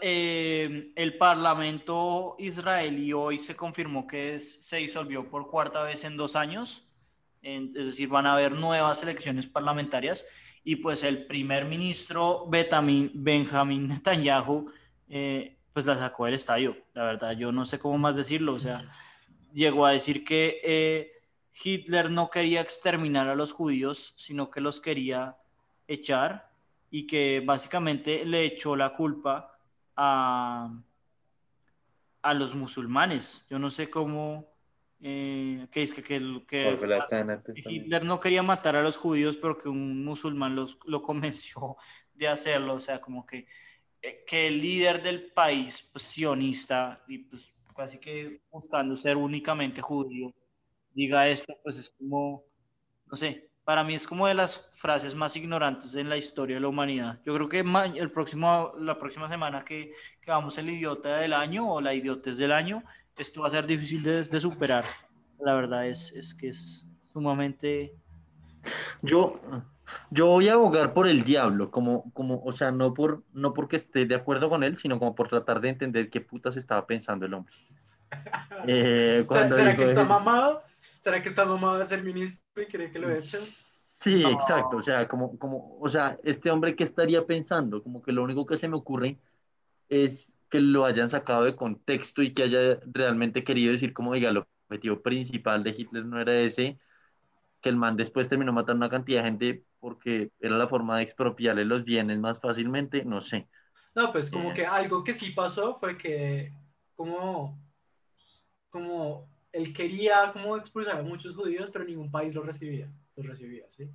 Eh, el Parlamento israelí hoy se confirmó que se disolvió por cuarta vez en dos años. es decir, van a haber nuevas elecciones parlamentarias. Y pues el primer ministro Benjamin Netanyahu eh, pues la sacó del estadio. La verdad, yo no sé cómo más decirlo. O sea, llegó a decir que eh, Hitler no quería exterminar a los judíos, sino que los quería echar y que básicamente le echó la culpa a, a los musulmanes. Yo no sé cómo... Eh, que es que, que, que Hitler no quería matar a los judíos, pero que un musulmán los, lo convenció de hacerlo. O sea, como que eh, que el líder del país pues, sionista y pues casi que buscando ser únicamente judío diga esto, pues es como, no sé, para mí es como de las frases más ignorantes en la historia de la humanidad. Yo creo que el próximo, la próxima semana que, que vamos el idiota del año o la idiotez del año, esto va a ser difícil de, de superar. La verdad es, es que es sumamente... Yo, yo voy a abogar por el diablo, como, como, o sea, no, por, no porque esté de acuerdo con él, sino como por tratar de entender qué putas estaba pensando el hombre. Eh, ¿Será, que está mamado? ¿Será que está mamado de ser ministro y cree que lo echen? Sí, exacto, o sea, como, como, o sea, este hombre que estaría pensando, como que lo único que se me ocurre es que lo hayan sacado de contexto y que haya realmente querido decir como, diga, el objetivo principal de Hitler no era ese, que el man después terminó matando una cantidad de gente porque era la forma de expropiarle los bienes más fácilmente, no sé. No, pues como eh. que algo que sí pasó fue que como, como él quería como expulsar a muchos judíos, pero ningún país los recibía, los recibía, ¿sí?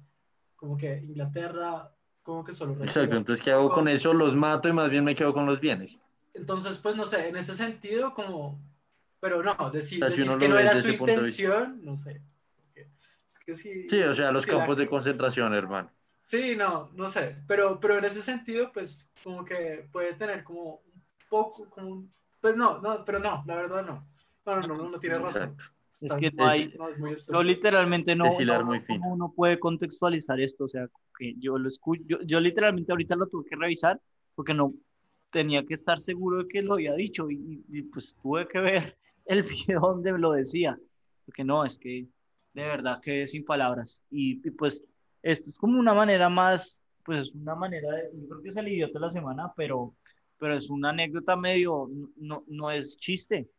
Como que Inglaterra, como que solo recibía. Exacto, entonces ¿qué hago con eso? Los mato y más bien me quedo con los bienes. Entonces, pues no sé, en ese sentido, como, pero no, decir, decir que no era su intención, no sé sí. o sea, los campos de concentración, hermano. Sí, no, no sé, pero, pero en ese sentido, pues, como que puede tener como un poco, como pues no, no, pero no, la verdad no. No, no, no, no, tiene razón. Es que no hay, no, literalmente no, no uno puede contextualizar esto, o sea, que yo lo escucho, yo, yo, literalmente ahorita lo tuve que revisar porque no tenía que estar seguro de que lo había dicho y, y pues tuve que ver el video donde lo decía, porque no, es que de verdad que sin palabras. Y, pues esto es como una manera más, pues una manera, de, yo creo que es el idiota de la semana, pero, pero es una anécdota medio, no, no es chiste.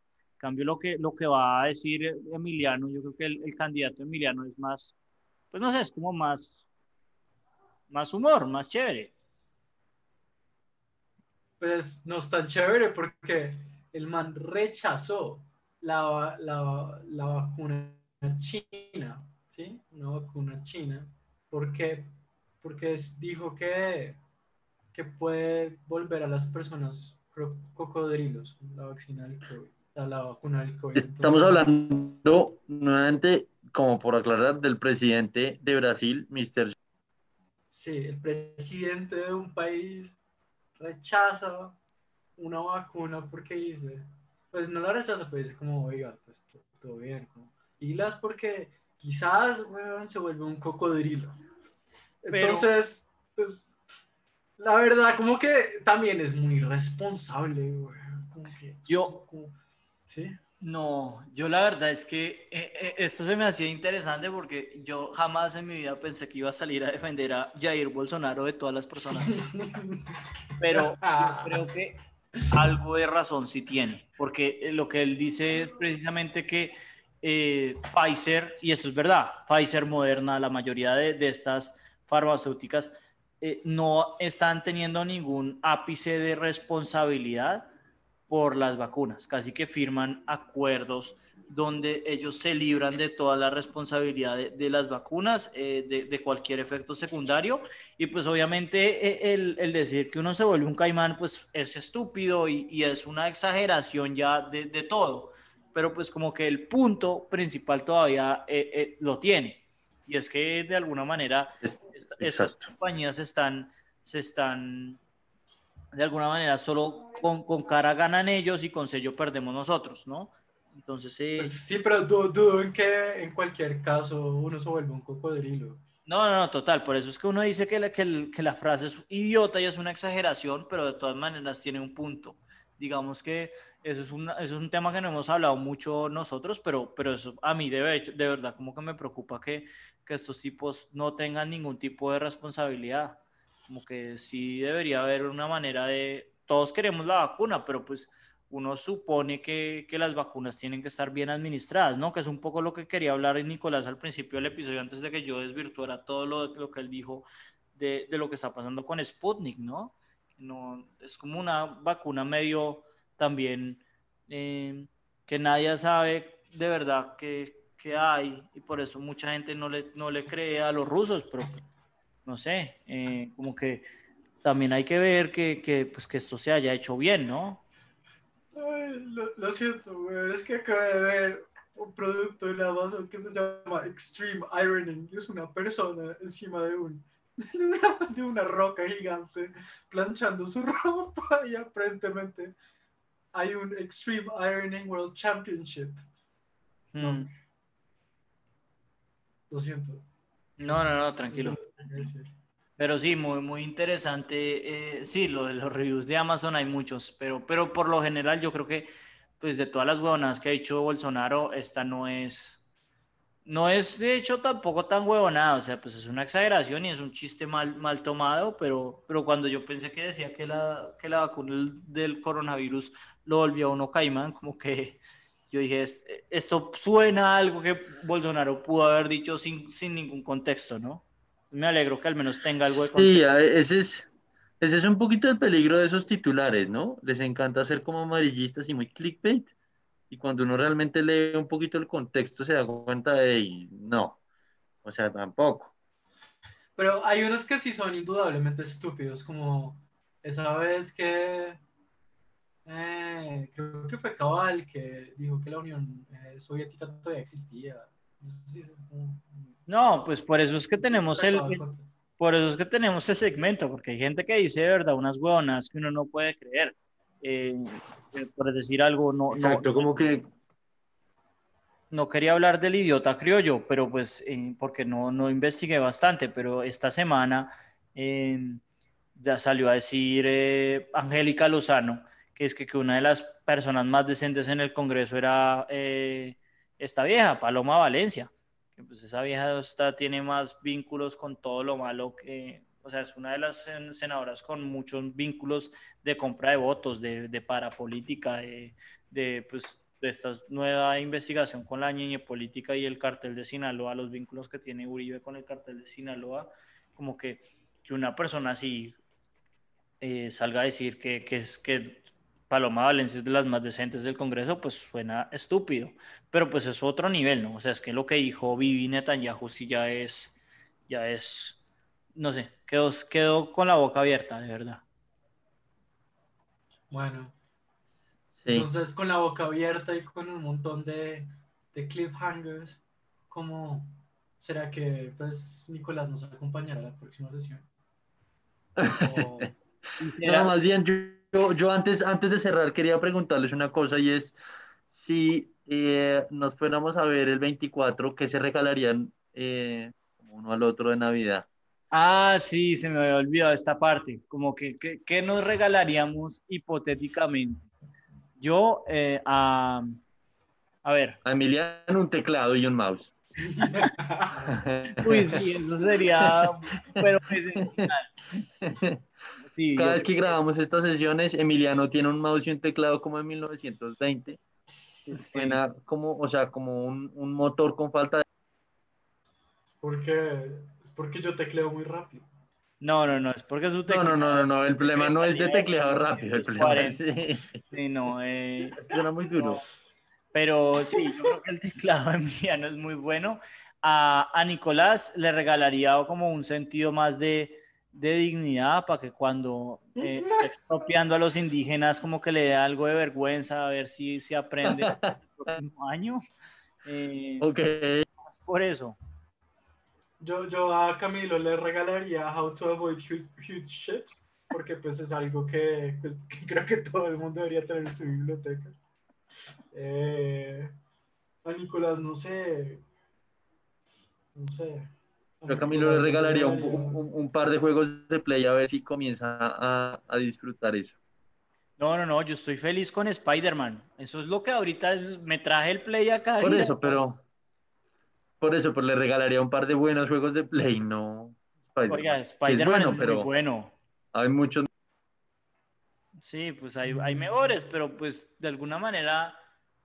Cambio, lo que, lo que va a decir Emiliano, yo creo que el, candidato Emiliano es más, pues no sé, es como más, más humor, más chévere. Pues no es tan chévere porque el man rechazó la, la, la vacuna china, ¿sí? Una vacuna china, porque, porque dijo que, que puede volver a las personas cocodrilos, la vacuna del COVID. La, vacuna del COVID. Estamos hablando nuevamente, como por aclarar, del presidente de Brasil, Mr. Sí, el presidente de un país rechaza una vacuna porque dice, pues no la rechaza, pero dice como, oiga, pues todo bien, como, pilas porque quizás, weón, se vuelve un cocodrilo. Entonces, pues, la verdad, como que también es muy responsable, weón. yo, ¿sí? No, yo la verdad es que eh, eh, esto se me hacía interesante porque yo jamás en mi vida pensé que iba a salir a defender a Jair Bolsonaro de todas las personas. Pero yo creo que algo de razón sí tiene, porque lo que él dice es precisamente que eh, Pfizer, y esto es verdad, Pfizer, Moderna, la mayoría de, estas farmacéuticas eh, no están teniendo ningún ápice de responsabilidad por las vacunas, casi que firman acuerdos donde ellos se libran de toda la responsabilidad de, las vacunas, eh, de, cualquier efecto secundario. Y pues obviamente el, decir que uno se vuelve un caimán, pues es estúpido y, y es una exageración ya de, todo pero pues como que el punto principal todavía eh, eh, lo tiene. Y es que de alguna manera estas compañías están, se están, de alguna manera, solo con, con, cara ganan ellos y con sello perdemos nosotros, ¿no? Entonces... Eh, pues sí, pero dudo en que en cualquier caso uno se vuelva un cocodrilo. No, no, no, total. Por eso es que uno dice que la, que, que la frase es idiota y es una exageración, pero de todas maneras tiene un punto. Digamos que eso es, un, es un tema que no hemos hablado mucho nosotros, pero, pero eso a mí de, de verdad como que me preocupa que, que estos tipos no tengan ningún tipo de responsabilidad. Como que sí debería haber una manera de... Todos queremos la vacuna, pero pues uno supone que, que, las vacunas tienen que estar bien administradas, ¿no? Que es un poco lo que quería hablar Nicolás al principio del episodio, antes de que yo desvirtuara todo lo, lo que él dijo de, de, lo que está pasando con Sputnik, ¿no? no, es como una vacuna medio también eh, que nadie sabe de verdad que, hay y por eso mucha gente no le, no le cree a los rusos, pero no sé, eh, como que también hay que ver que, pues, que esto se haya hecho bien, ¿no? lo, siento, es que acabo de ver un producto en Amazon que se llama Extreme Ironing. y Es una persona encima de un de una, de una roca gigante planchando su ropa y aparentemente hay un Extreme Ironing World Championship. No. Mm. Lo siento. No, no, no, tranquilo. Pero sí, muy, muy interesante. eh, sí, lo de los reviews de Amazon hay muchos, pero, pero por lo general yo creo que, pues de todas las huevonadas que ha hecho Bolsonaro, esta no es, no es de hecho tampoco tan huevonada, o sea, pues es una exageración y es un chiste mal, mal tomado, pero, pero cuando yo pensé que decía que la, que la vacuna del coronavirus lo volvió a uno caimán, como que yo dije, "Es- esto suena a algo que Bolsonaro pudo haber dicho sin, sin ningún contexto, ¿no? Me alegro que al menos tenga algo de contexto. Sí, a- ese es, ese es un poquito el peligro de esos titulares, ¿no? Les encanta ser como amarillistas y muy clickbait. Y cuando uno realmente lee un poquito el contexto se da cuenta de, "Ey, no, o sea, tampoco. Pero hay unos que sí son indudablemente estúpidos, como esa vez que eh, creo que fue Cabal que dijo que la Unión eh, Soviética todavía existía. No sé si eso es como- No, pues por eso es que tenemos el, por eso es que tenemos el segmento, porque hay gente que dice de verdad unas huevonas que uno no puede creer. Eh, eh, por decir algo, no, no, Exacto, como que no quería hablar del idiota criollo, pero pues eh, porque no, no investigué bastante, pero esta semana eh, ya salió a decir eh, Angélica Lozano, es que, que una de las personas más decentes en el Congreso era eh, esta vieja, Paloma Valencia, que pues esa vieja está, tiene más vínculos con todo lo malo que, o sea, es una de las sen- senadoras con muchos vínculos de compra de votos, de, de parapolítica, de, de pues de esta nueva investigación con la ñeñe política y el cartel de Sinaloa, los vínculos que tiene Uribe con el cartel de Sinaloa, como que, que una persona así eh, salga a decir que, que es que Paloma Valencia es de las más decentes del Congreso, pues suena estúpido, pero pues es otro nivel, ¿no? O sea, es que lo que dijo Vivi Netanyahu sí ya es, ya es, no sé, quedó, quedó con la boca abierta, de verdad. Bueno, sí. entonces con la boca abierta y con un montón de, de cliffhangers, ¿cómo será que pues Nicolás nos acompañará a la próxima sesión? O- Y será- No, más bien, yo, yo, yo antes, antes de cerrar quería preguntarles una cosa y es si eh, nos fuéramos a ver el 24, ¿qué se regalarían eh, uno al otro de Navidad? Ah, sí, se me había olvidado esta parte. Como que, que- ¿qué nos regalaríamos hipotéticamente? Yo, eh, a, a ver, A Emiliano un teclado y un mouse. uy, sí, eso sería, pero presencial. Sí, Cada yo- vez que grabamos estas sesiones, Emiliano tiene un mouse y un teclado como en 1920. sí. Suena como, o sea, como un, un motor con falta de... es porque, es porque yo tecleo muy rápido. No, no, no, es porque su No, teclado. no, no, no, no, el problema no es de tecleado rápido, el problema es, sí, Sí, no, eh, es que suena muy duro. Pero sí, yo creo que el teclado de Emiliano es muy bueno. A, a Nicolás le regalaría como un sentido más de, de dignidad para que cuando eh, esté expropiando a los indígenas como que le dé algo de vergüenza a ver si se aprende el próximo año. Eh, Ok, más por eso. Yo, yo a Camilo le regalaría How to Avoid Huge, huge Ships, porque pues es algo que, pues, que creo que todo el mundo debería tener en su biblioteca. Eh, a Nicolás, no sé. No sé. Yo a Camilo le regalaría un, un- un par de juegos de play a ver si comienza a, a disfrutar eso. No, no, no, yo estoy feliz con Spider-Man. Eso es lo que ahorita es- me traje el play acá. Por eso, pero... Por eso, pero le regalaría un par de buenos juegos de play, no... Spider-Man. Oiga, es Spider-Man es, bueno, muy pero bueno. hay muchos... Sí, pues hay, hay mejores, pero pues de alguna manera,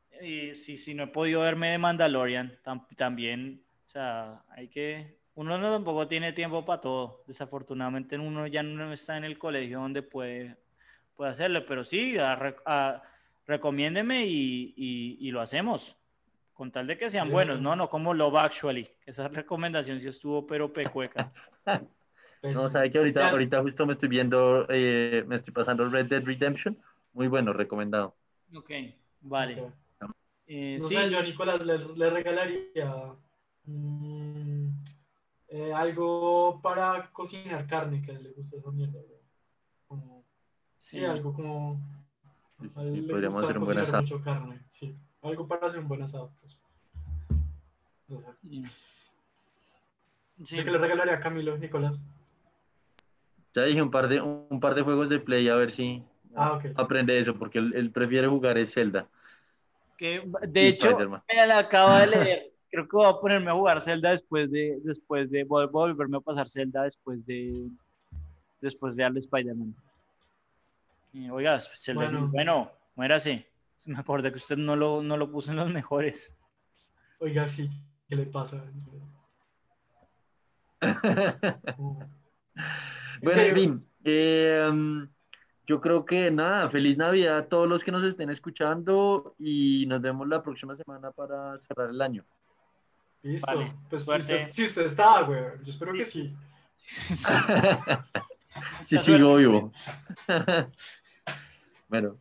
eh, si, si no he podido verme de Mandalorian, tam- también, o sea, hay que, uno no tampoco tiene tiempo para todo, desafortunadamente uno ya no está en el colegio donde puede, puede hacerlo, pero sí, a a- recomiéndeme y, y- y lo hacemos, con tal de que sean Sí. buenos, ¿no? No como Love Actually, esa recomendación sí estuvo pero pecueca. No, sabe que ahorita, ahorita justo me estoy viendo, eh, me estoy pasando Red Dead Redemption. Muy bueno, recomendado. Ok, vale. Ok. Eh, No sí, sé, yo a Nicolás le, le regalaría mm, eh, algo para cocinar carne, que a él le gusta esa mierda, güey. Como, sí, Sí. algo como... Sí, podríamos hacer un buen asado. mucho carne, sí. Algo para hacer un buen asado, pues. O sea, sí. que le regalaría a Camilo, Nicolás. Ya dije un par de, un par de juegos de play a ver si Ah, ok. aprende eso, porque él, él prefiere jugar es Zelda. Que, y de hecho, Spider-Man. me la acabo de leer. Creo que voy a ponerme a jugar Zelda después de, después de, voy a volverme a pasar Zelda después de, después de darle Spider-Man. Eh, oiga, Zelda es muy Bueno. bueno, muérase. Me acordé que usted no lo, no lo puso en los mejores. Oiga, sí, ¿qué le pasa? Oh. Bueno, en fin, eh, um, yo creo que nada, feliz Navidad a todos los que nos estén escuchando y nos vemos la próxima semana para cerrar el año. Listo. Vale, pues si usted, si usted está, güey. Yo espero que Sí. Si sigo vivo. bueno,